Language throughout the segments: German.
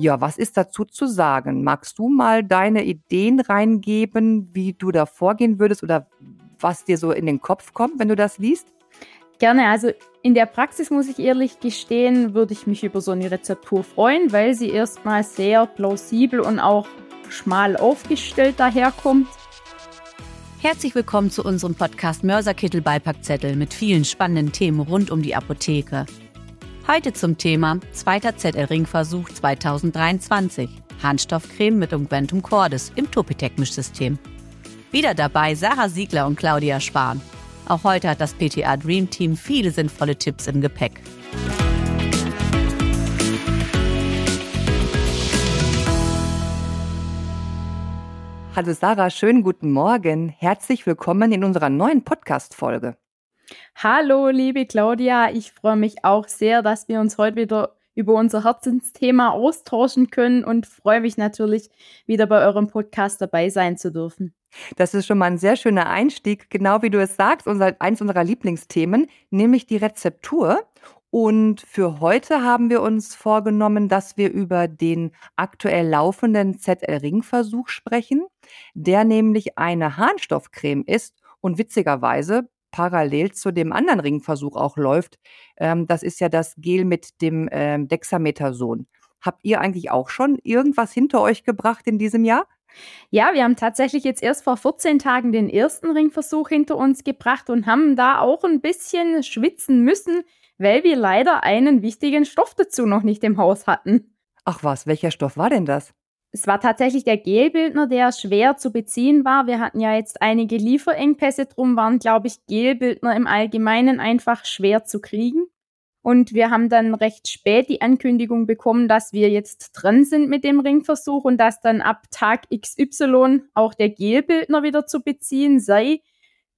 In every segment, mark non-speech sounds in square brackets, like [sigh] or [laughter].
Ja, was ist dazu zu sagen? Magst du mal deine Ideen reingeben, wie du da vorgehen würdest oder was dir so in den Kopf kommt, wenn du das liest? Gerne. Also in der Praxis muss ich ehrlich gestehen, würde ich mich über so eine Rezeptur freuen, weil sie erstmal sehr plausibel und auch schmal aufgestellt daherkommt. Herzlich willkommen zu unserem Podcast Mörserkittel Beipackzettel mit vielen spannenden Themen rund um die Apotheke. Heute zum Thema zweiter ZL-Ringversuch 2023. Harnstoffcreme mit Ungventum Cordis im Topitec-Mischsystem. Wieder dabei Sarah Siegler und Claudia Spahn. Auch heute hat das PTA Dream Team viele sinnvolle Tipps im Gepäck. Hallo Sarah, schönen guten Morgen. Herzlich willkommen in unserer neuen Podcast-Folge. Hallo, liebe Claudia. Ich freue mich auch sehr, dass wir uns heute wieder über unser Herzensthema austauschen können und freue mich natürlich, wieder bei eurem Podcast dabei sein zu dürfen. Das ist schon mal ein sehr schöner Einstieg, genau wie du es sagst, unser, eins unserer Lieblingsthemen, nämlich die Rezeptur. Und für heute haben wir uns vorgenommen, dass wir über den aktuell laufenden ZL-Ringversuch sprechen, der nämlich eine Harnstoffcreme ist und witzigerweise parallel zu dem anderen Ringversuch auch läuft. Ähm, das ist ja das Gel mit dem ähm, Dexamethason. Habt ihr eigentlich auch schon irgendwas hinter euch gebracht in diesem Jahr? Ja, wir haben tatsächlich jetzt erst vor 14 Tagen den ersten Ringversuch hinter uns gebracht und haben da auch ein bisschen schwitzen müssen, weil wir leider einen wichtigen Stoff dazu noch nicht im Haus hatten. Ach was, welcher Stoff war denn das? Es war tatsächlich der Gelbildner, der schwer zu beziehen war. Wir hatten ja jetzt einige Lieferengpässe, drum waren, glaube ich, Gelbildner im Allgemeinen einfach schwer zu kriegen. Und wir haben dann recht spät die Ankündigung bekommen, dass wir jetzt dran sind mit dem Ringversuch und dass dann ab Tag XY auch der Gelbildner wieder zu beziehen sei.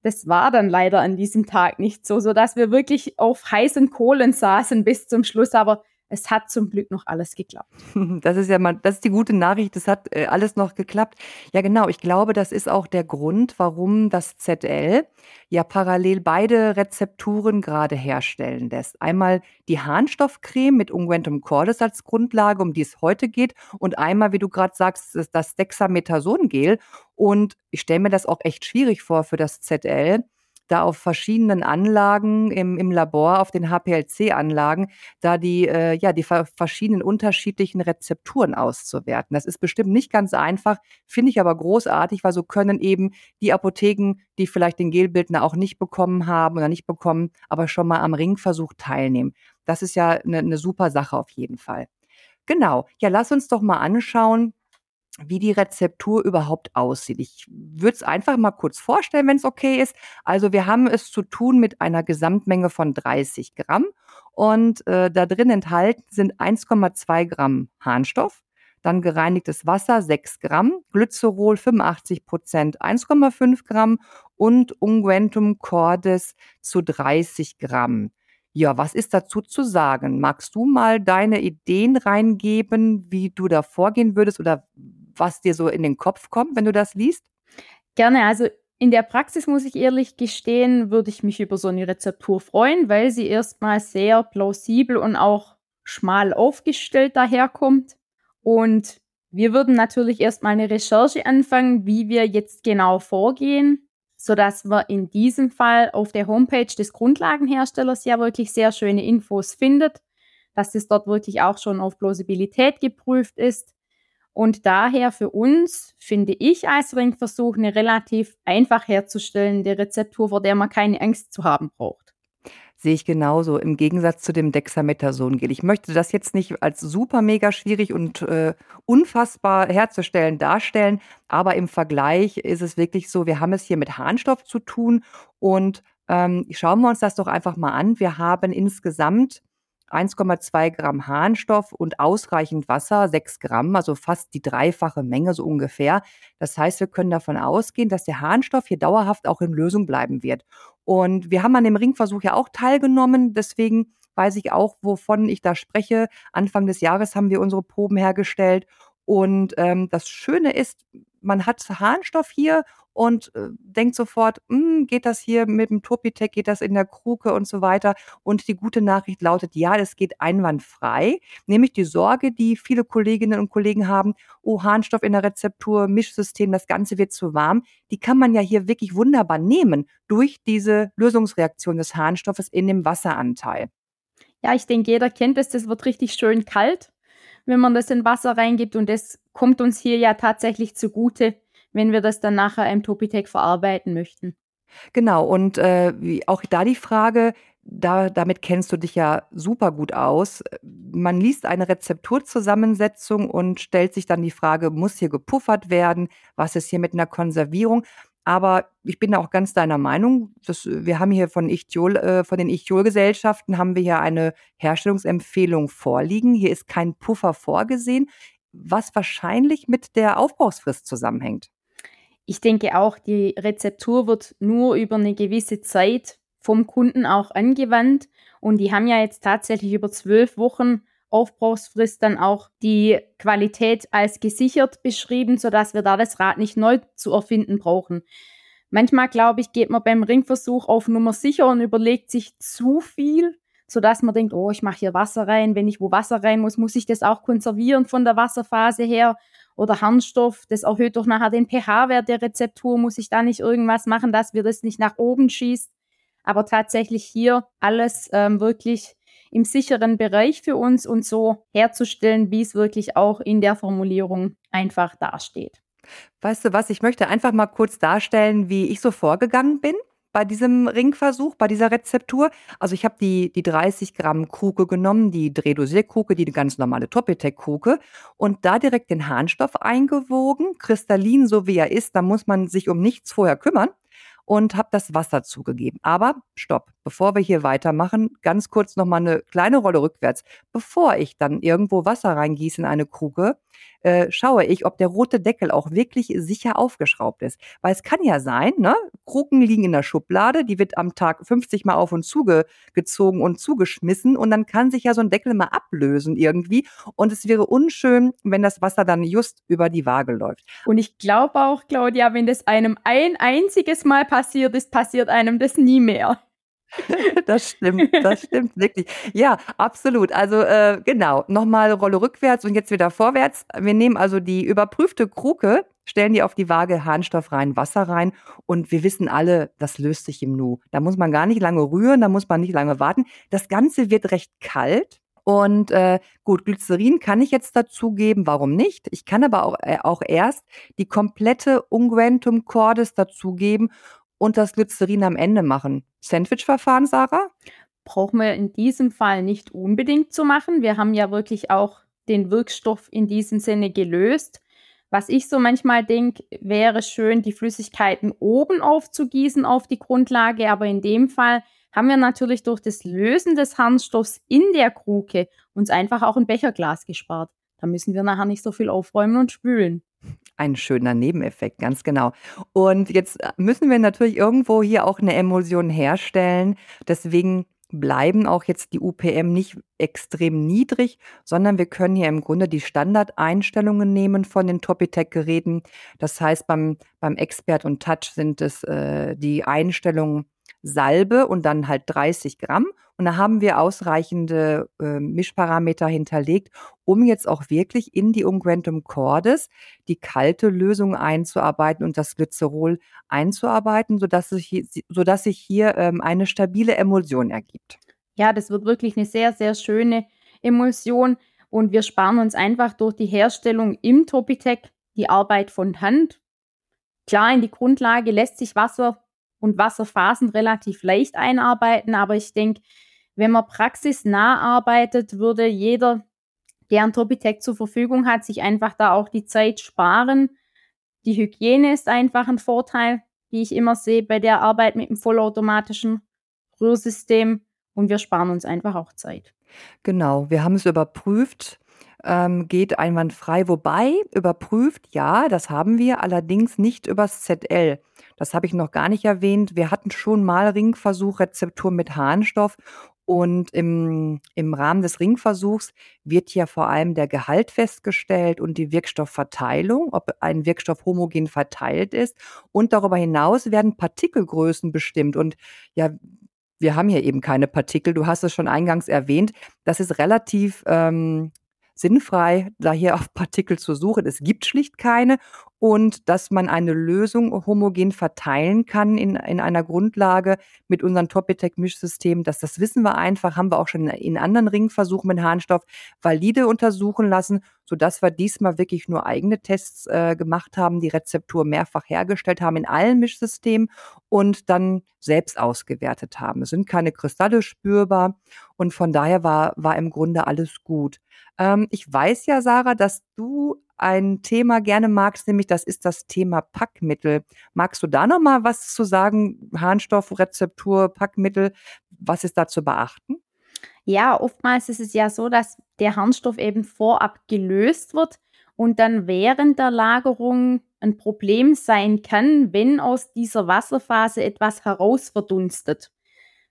Das war dann leider an diesem Tag nicht so, so dass wir wirklich auf heißen Kohlen saßen bis zum Schluss. Aber es hat zum Glück noch alles geklappt. [laughs] Das ist ja mal, das ist die gute Nachricht, es hat äh, alles noch geklappt. Ja, genau, ich glaube, das ist auch der Grund, warum das ZL ja parallel beide Rezepturen gerade herstellen lässt. Einmal die Harnstoffcreme mit Ungwentum cordis als Grundlage, um die es heute geht, und einmal, wie du gerade sagst, das Dexamethason-Gel. Und ich stelle mir das auch echt schwierig vor für das ZL, da auf verschiedenen Anlagen im, im Labor, auf den HPLC-Anlagen, da die, äh, ja, die verschiedenen unterschiedlichen Rezepturen auszuwerten. Das ist bestimmt nicht ganz einfach, finde ich aber großartig, weil so können eben die Apotheken, die vielleicht den Gelbildner auch nicht bekommen haben oder nicht bekommen, aber schon mal am Ringversuch teilnehmen. Das ist ja eine, eine super Sache auf jeden Fall. Genau. Ja, lass uns doch mal anschauen, wie die Rezeptur überhaupt aussieht. Ich würde es einfach mal kurz vorstellen, wenn es okay ist. Also wir haben es zu tun mit einer Gesamtmenge von 30 Gramm und äh, da drin enthalten sind 1,2 Gramm Harnstoff, dann gereinigtes Wasser 6 Gramm, Glycerol 85 Prozent 1,5 Gramm und Unguentum cordis zu 30 Gramm. Ja, was ist dazu zu sagen? Magst du mal deine Ideen reingeben, wie du da vorgehen würdest oder was dir so in den Kopf kommt, wenn du das liest? Gerne. Also in der Praxis muss ich ehrlich gestehen, würde ich mich über so eine Rezeptur freuen, weil sie erstmal sehr plausibel und auch schmal aufgestellt daherkommt. Und wir würden natürlich erstmal eine Recherche anfangen, wie wir jetzt genau vorgehen, sodass wir in diesem Fall auf der Homepage des Grundlagenherstellers ja wirklich sehr schöne Infos findet, dass es dort wirklich auch schon auf Plausibilität geprüft ist und daher für uns, finde ich, als Ringversuch eine relativ einfach herzustellende Rezeptur, vor der man keine Angst zu haben braucht. Sehe ich genauso, im Gegensatz zu dem Dexamethason-Gel. Ich möchte das jetzt nicht als super mega schwierig und äh, unfassbar herzustellen darstellen, aber im Vergleich ist es wirklich so, wir haben es hier mit Harnstoff zu tun und ähm, schauen wir uns das doch einfach mal an. Wir haben insgesamt 1,2 Gramm Harnstoff und ausreichend Wasser, 6 Gramm, also fast die dreifache Menge so ungefähr. Das heißt, wir können davon ausgehen, dass der Harnstoff hier dauerhaft auch in Lösung bleiben wird. Und wir haben an dem Ringversuch ja auch teilgenommen, deswegen weiß ich auch, wovon ich da spreche. Anfang des Jahres haben wir unsere Proben hergestellt und ähm, das Schöne ist, man hat Harnstoff hier und äh, denkt sofort, hm, geht das hier mit dem Topitec, geht das in der Kruke und so weiter. Und die gute Nachricht lautet, ja, es geht einwandfrei. Nämlich die Sorge, die viele Kolleginnen und Kollegen haben, oh, Harnstoff in der Rezeptur, Mischsystem, das Ganze wird zu warm. Die kann man ja hier wirklich wunderbar nehmen durch diese Lösungsreaktion des Harnstoffes in dem Wasseranteil. Ja, ich denke, jeder kennt es, das wird richtig schön kalt, wenn man das in Wasser reingibt und das kommt uns hier ja tatsächlich zugute wenn wir das dann nachher im Topitec verarbeiten möchten. Genau, und äh, auch da die Frage, da, damit kennst du dich ja super gut aus. Man liest eine Rezepturzusammensetzung und stellt sich dann die Frage, muss hier gepuffert werden? Was ist hier mit einer Konservierung? Aber ich bin auch ganz deiner Meinung. Dass, wir haben hier von, Ichtiol, äh, von den Ichtiol-Gesellschaften haben wir hier eine Herstellungsempfehlung vorliegen. Hier ist kein Puffer vorgesehen, was wahrscheinlich mit der Aufbrauchsfrist zusammenhängt. Ich denke auch, die Rezeptur wird nur über eine gewisse Zeit vom Kunden auch angewandt. Und die haben ja jetzt tatsächlich über zwölf Wochen Aufbrauchsfrist dann auch die Qualität als gesichert beschrieben, sodass wir da das Rad nicht neu zu erfinden brauchen. Manchmal, glaube ich, geht man beim Ringversuch auf Nummer sicher und überlegt sich zu viel, sodass man denkt, oh, ich mache hier Wasser rein. Wenn ich wo Wasser rein muss, muss ich das auch konservieren von der Wasserphase her oder Harnstoff, das erhöht doch nachher den pH-Wert der Rezeptur, muss ich da nicht irgendwas machen, dass wir das nicht nach oben schießt. Aber tatsächlich hier alles ähm, wirklich im sicheren Bereich für uns und so herzustellen, wie es wirklich auch in der Formulierung einfach dasteht. Weißt du was, ich möchte einfach mal kurz darstellen, wie ich so vorgegangen bin bei diesem Ringversuch, bei dieser Rezeptur. Also ich habe die, die 30 Gramm Kruke genommen, die Drehdosierkruke, die ganz normale Topitec-Kruke und da direkt den Harnstoff eingewogen, kristallin so wie er ist. Da muss man sich um nichts vorher kümmern und habe das Wasser zugegeben. Aber stopp, bevor wir hier weitermachen, ganz kurz noch mal eine kleine Rolle rückwärts. Bevor ich dann irgendwo Wasser reingieße in eine Kruke, äh, schaue ich, ob der rote Deckel auch wirklich sicher aufgeschraubt ist. Weil es kann ja sein, ne? Kruken liegen in der Schublade, die wird am Tag 50 Mal auf und zugezogen und zugeschmissen und dann kann sich ja so ein Deckel mal ablösen irgendwie und es wäre unschön, wenn das Wasser dann just über die Waage läuft. Und ich glaube auch, Claudia, wenn das einem ein einziges Mal passiert ist, passiert einem das nie mehr. [laughs] das stimmt, das stimmt wirklich. Ja, absolut. Also äh, genau, nochmal Rolle rückwärts und jetzt wieder vorwärts. Wir nehmen also die überprüfte Kruke, stellen die auf die Waage, Harnstoff rein, Wasser rein und wir wissen alle, das löst sich im Nu. Da muss man gar nicht lange rühren, da muss man nicht lange warten. Das Ganze wird recht kalt. Und äh, gut, Glycerin kann ich jetzt dazugeben, warum nicht? Ich kann aber auch, äh, auch erst die komplette Unguentum Cordis dazugeben und das Glycerin am Ende machen. Sandwich-Verfahren, Sarah? Brauchen wir in diesem Fall nicht unbedingt zu machen. Wir haben ja wirklich auch den Wirkstoff in diesem Sinne gelöst. Was ich so manchmal denke, wäre schön, die Flüssigkeiten oben aufzugießen auf die Grundlage, aber in dem Fall haben wir natürlich durch das Lösen des Harnstoffs in der Kruke uns einfach auch ein Becherglas gespart. Da müssen wir nachher nicht so viel aufräumen und spülen. Ein schöner Nebeneffekt, ganz genau. Und jetzt müssen wir natürlich irgendwo hier auch eine Emulsion herstellen. Deswegen bleiben auch jetzt die UPM nicht extrem niedrig, sondern wir können hier im Grunde die Standardeinstellungen nehmen von den Topitec-Geräten. Das heißt, beim, beim Expert und Touch sind es äh, die Einstellungen Salbe und dann halt 30 Gramm. Und da haben wir ausreichende äh, Mischparameter hinterlegt, um jetzt auch wirklich in die Unguentum Cordis die kalte Lösung einzuarbeiten und das Glycerol einzuarbeiten, sodass sich, sodass sich hier ähm, eine stabile Emulsion ergibt. Ja, das wird wirklich eine sehr, sehr schöne Emulsion und wir sparen uns einfach durch die Herstellung im Topitec die Arbeit von Hand. Klar, in die Grundlage lässt sich Wasser und Wasserphasen relativ leicht einarbeiten. Aber ich denke, wenn man praxisnah arbeitet, würde jeder, der ein Topitec zur Verfügung hat, sich einfach da auch die Zeit sparen. Die Hygiene ist einfach ein Vorteil, wie ich immer sehe bei der Arbeit mit dem vollautomatischen Rührsystem. Und wir sparen uns einfach auch Zeit. Genau, wir haben es überprüft ähm, geht einwandfrei. Wobei, überprüft, ja, das haben wir, allerdings nicht übers ZL. Das habe ich noch gar nicht erwähnt. Wir hatten schon mal Ringversuch, Rezeptur mit Harnstoff Und im, im Rahmen des Ringversuchs wird ja vor allem der Gehalt festgestellt und die Wirkstoffverteilung, ob ein Wirkstoff homogen verteilt ist. Und darüber hinaus werden Partikelgrößen bestimmt. Und ja, wir haben hier eben keine Partikel. Du hast es schon eingangs erwähnt. Das ist relativ ähm, sinnfrei, da hier auf Partikel zu suchen. Es gibt schlicht keine. Und dass man eine Lösung homogen verteilen kann in, in einer Grundlage mit unserem Topitec-Mischsystem, dass das wissen wir einfach, haben wir auch schon in anderen Ringversuchen mit Harnstoff valide untersuchen lassen, sodass wir diesmal wirklich nur eigene Tests äh, gemacht haben, die Rezeptur mehrfach hergestellt haben in allen Mischsystemen und dann selbst ausgewertet haben. Es sind keine Kristalle spürbar und von daher war, war im Grunde alles gut. Ähm, ich weiß ja, Sarah, dass du ein Thema gerne magst, nämlich das ist das Thema Packmittel. Magst du da noch mal was zu sagen? Harnstoff, Rezeptur, Packmittel, was ist da zu beachten? Ja, oftmals ist es ja so, dass der Harnstoff eben vorab gelöst wird und dann während der Lagerung ein Problem sein kann, wenn aus dieser Wasserphase etwas herausverdunstet,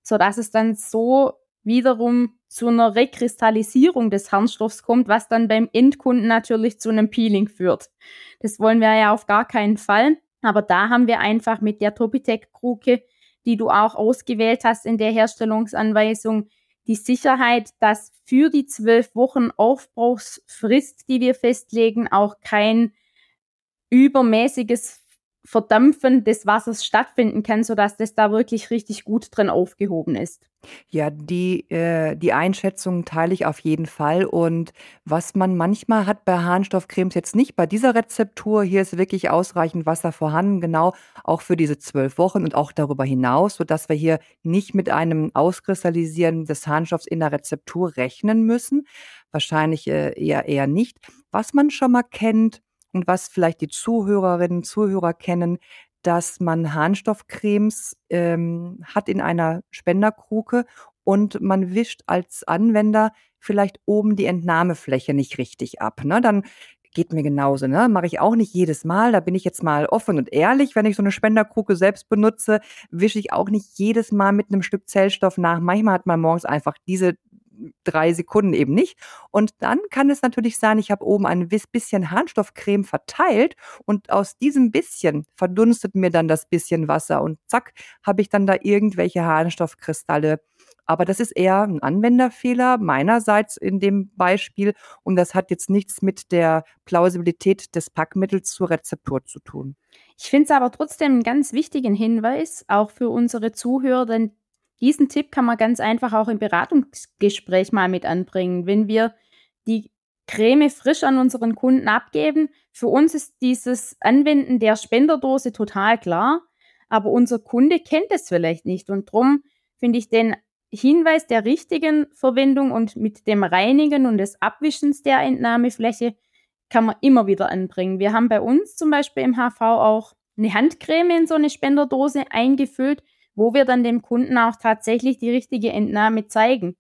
sodass es dann so wiederum zu einer Rekristallisierung des Harnstoffs kommt, was dann beim Endkunden natürlich zu einem Peeling führt. Das wollen wir ja auf gar keinen Fall. Aber da haben wir einfach mit der Topitec-Kruke, die du auch ausgewählt hast in der Herstellungsanweisung, die Sicherheit, dass für die zwölf Wochen Aufbrauchsfrist, die wir festlegen, auch kein übermäßiges Verdampfen des Wassers stattfinden kann, sodass das da wirklich richtig gut drin aufgehoben ist. Ja, die, äh, die Einschätzung teile ich auf jeden Fall. Und was man manchmal hat bei Harnstoffcremes jetzt nicht bei dieser Rezeptur, hier ist wirklich ausreichend Wasser vorhanden, genau auch für diese zwölf Wochen und auch darüber hinaus, sodass wir hier nicht mit einem Auskristallisieren des Harnstoffs in der Rezeptur rechnen müssen. Wahrscheinlich äh, eher, eher nicht. Was man schon mal kennt, und was vielleicht die Zuhörerinnen und Zuhörer kennen, dass man Harnstoffcremes ähm, hat in einer Spenderkruke und man wischt als Anwender vielleicht oben die Entnahmefläche nicht richtig ab. Ne? Dann geht mir genauso, ne? Mache ich auch nicht jedes Mal. Da bin ich jetzt mal offen und ehrlich. Wenn ich so eine Spenderkruke selbst benutze, wische ich auch nicht jedes Mal mit einem Stück Zellstoff nach. Manchmal hat man morgens einfach diese drei Sekunden eben nicht. Und dann kann es natürlich sein, ich habe oben ein bisschen Harnstoffcreme verteilt und aus diesem bisschen verdunstet mir dann das bisschen Wasser und zack, habe ich dann da irgendwelche Harnstoffkristalle. Aber das ist eher ein Anwenderfehler meinerseits in dem Beispiel und das hat jetzt nichts mit der Plausibilität des Packmittels zur Rezeptur zu tun. Ich finde es aber trotzdem einen ganz wichtigen Hinweis, auch für unsere Zuhörer, denn diesen Tipp kann man ganz einfach auch im Beratungsgespräch mal mit anbringen. Wenn wir die Creme frisch an unseren Kunden abgeben, für uns ist dieses Anwenden der Spenderdose total klar, aber unser Kunde kennt es vielleicht nicht und darum finde ich den Hinweis der richtigen Verwendung und mit dem Reinigen und des Abwischens der Entnahmefläche kann man immer wieder anbringen. Wir haben bei uns zum Beispiel im HV auch eine Handcreme in so eine Spenderdose eingefüllt wo wir dann dem Kunden auch tatsächlich die richtige Entnahme zeigen.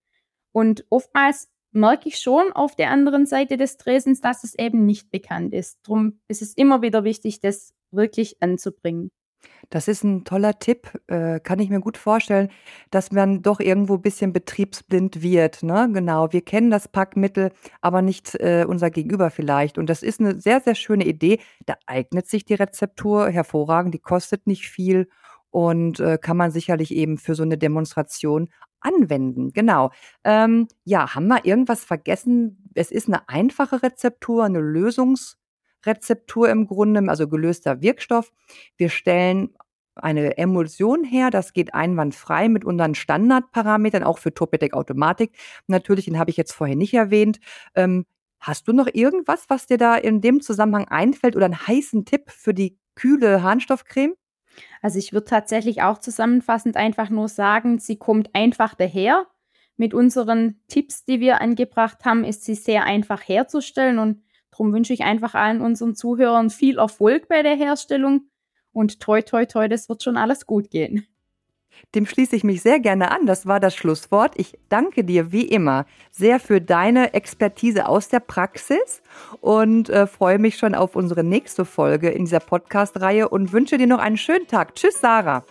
Und oftmals merke ich schon auf der anderen Seite des Tresens, dass es eben nicht bekannt ist. Darum ist es immer wieder wichtig, das wirklich anzubringen. Das ist ein toller Tipp, äh, kann ich mir gut vorstellen, dass man doch irgendwo ein bisschen betriebsblind wird. Ne? Genau, wir kennen das Packmittel, aber nicht äh, unser Gegenüber vielleicht. Und das ist eine sehr, sehr schöne Idee. Da eignet sich die Rezeptur hervorragend, die kostet nicht viel und äh, kann man sicherlich eben für so eine Demonstration anwenden. Genau. Ähm, ja, haben wir irgendwas vergessen? Es ist eine einfache Rezeptur, eine Lösungsrezeptur im Grunde, also gelöster Wirkstoff. Wir stellen eine Emulsion her, das geht einwandfrei mit unseren Standardparametern, auch für Topetec Automatik. Natürlich, den habe ich jetzt vorher nicht erwähnt. Ähm, hast du noch irgendwas, was dir da in dem Zusammenhang einfällt oder einen heißen Tipp für die kühle Harnstoffcreme? Also ich würde tatsächlich auch zusammenfassend einfach nur sagen, sie kommt einfach daher. Mit unseren Tipps, die wir angebracht haben, ist sie sehr einfach herzustellen und darum wünsche ich einfach allen unseren Zuhörern viel Erfolg bei der Herstellung und toi toi toi, das wird schon alles gut gehen. Dem schließe ich mich sehr gerne an. Das war das Schlusswort. Ich danke dir wie immer sehr für deine Expertise aus der Praxis und äh, freue mich schon auf unsere nächste Folge in dieser Podcast-Reihe und wünsche dir noch einen schönen Tag. Tschüss, Sarah.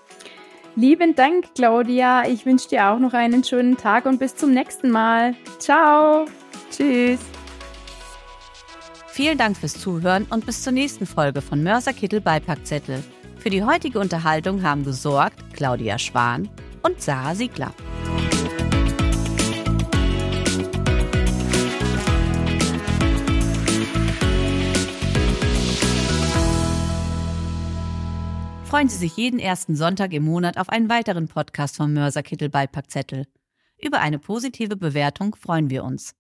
Lieben Dank, Claudia. Ich wünsche dir auch noch einen schönen Tag und bis zum nächsten Mal. Ciao. Tschüss. Vielen Dank fürs Zuhören und bis zur nächsten Folge von Mörser Kittel Beipackzettel. Für die heutige Unterhaltung haben gesorgt Claudia Schwan und Sarah Siegler. Freuen Sie sich jeden ersten Sonntag im Monat auf einen weiteren Podcast vom Mörser Kittel Beipackzettel. Über eine positive Bewertung freuen wir uns.